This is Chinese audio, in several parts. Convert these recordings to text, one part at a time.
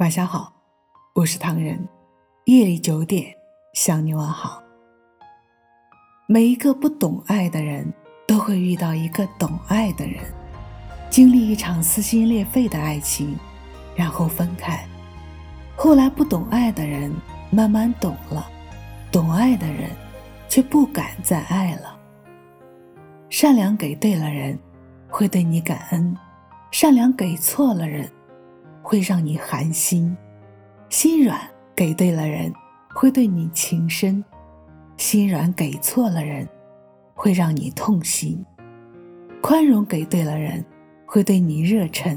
晚上好，我是唐人。夜里九点向你问好。每一个不懂爱的人都会遇到一个懂爱的人，经历一场撕心裂肺的爱情，然后分开。后来不懂爱的人慢慢懂了，懂爱的人却不敢再爱了。善良给对了人，会对你感恩；善良给错了人。会让你寒心，心软给对了人，会对你情深；心软给错了人，会让你痛心。宽容给对了人，会对你热忱；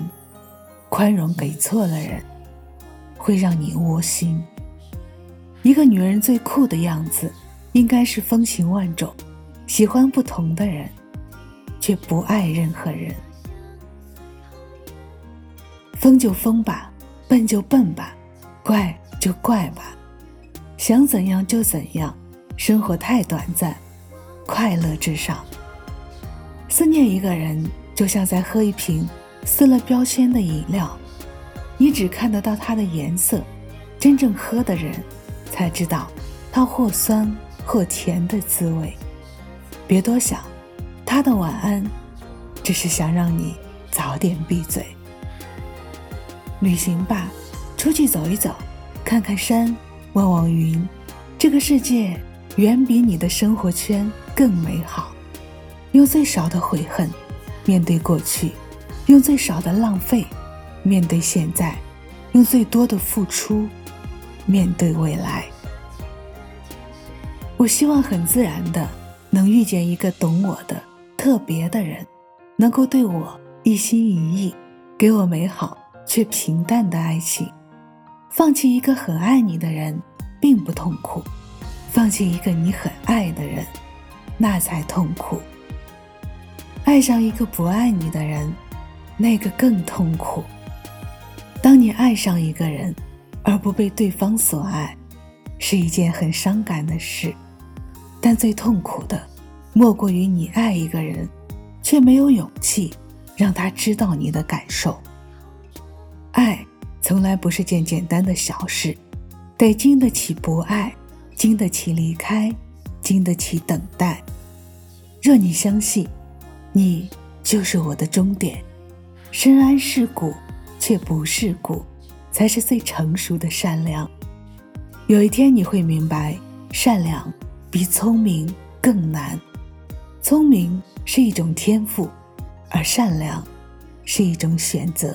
宽容给错了人，会让你窝心。一个女人最酷的样子，应该是风情万种，喜欢不同的人，却不爱任何人。疯就疯吧，笨就笨吧，怪就怪吧，想怎样就怎样。生活太短暂，快乐至上。思念一个人，就像在喝一瓶撕了标签的饮料，你只看得到它的颜色，真正喝的人才知道它或酸或甜的滋味。别多想，他的晚安，只是想让你早点闭嘴。旅行吧，出去走一走，看看山，望望云，这个世界远比你的生活圈更美好。用最少的悔恨面对过去，用最少的浪费面对现在，用最多的付出面对未来。我希望很自然的能遇见一个懂我的特别的人，能够对我一心一意，给我美好。却平淡的爱情，放弃一个很爱你的人，并不痛苦；放弃一个你很爱的人，那才痛苦。爱上一个不爱你的人，那个更痛苦。当你爱上一个人，而不被对方所爱，是一件很伤感的事。但最痛苦的，莫过于你爱一个人，却没有勇气让他知道你的感受。从来不是件简单的小事，得经得起不爱，经得起离开，经得起等待。若你相信，你就是我的终点，深谙世故却不世故，才是最成熟的善良。有一天你会明白，善良比聪明更难。聪明是一种天赋，而善良是一种选择。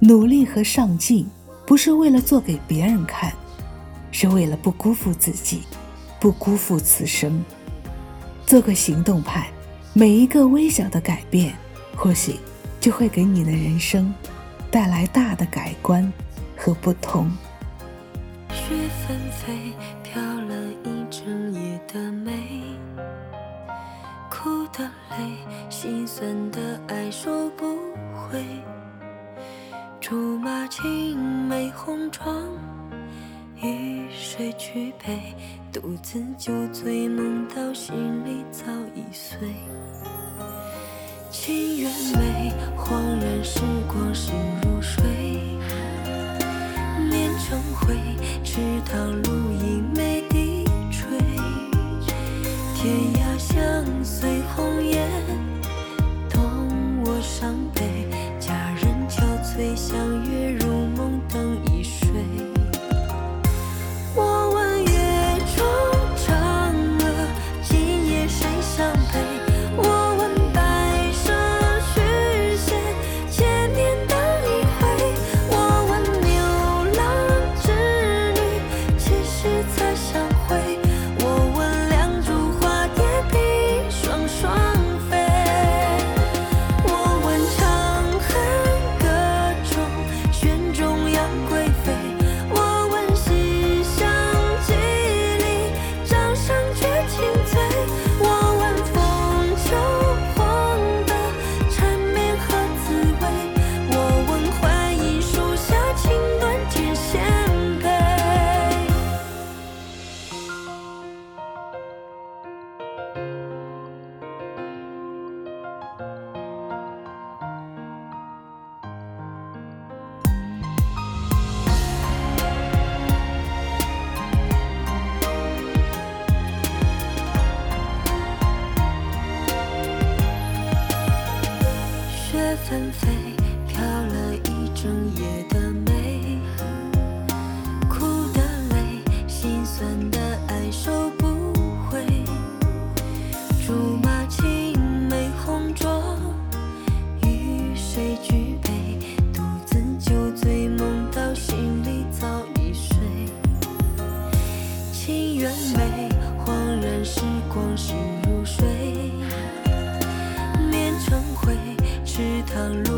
努力和上进，不是为了做给别人看，是为了不辜负自己，不辜负此生。做个行动派，每一个微小的改变，或许就会给你的人生带来大的改观和不同。雪纷飞，飘了一整夜的美，哭的泪，心酸的爱说不回。竹马青梅红妆，与谁举杯？独自酒醉，梦到心里早已碎。情缘美，恍然时光心如水。念成灰，池塘露影梅低垂。天 unfair. 长路。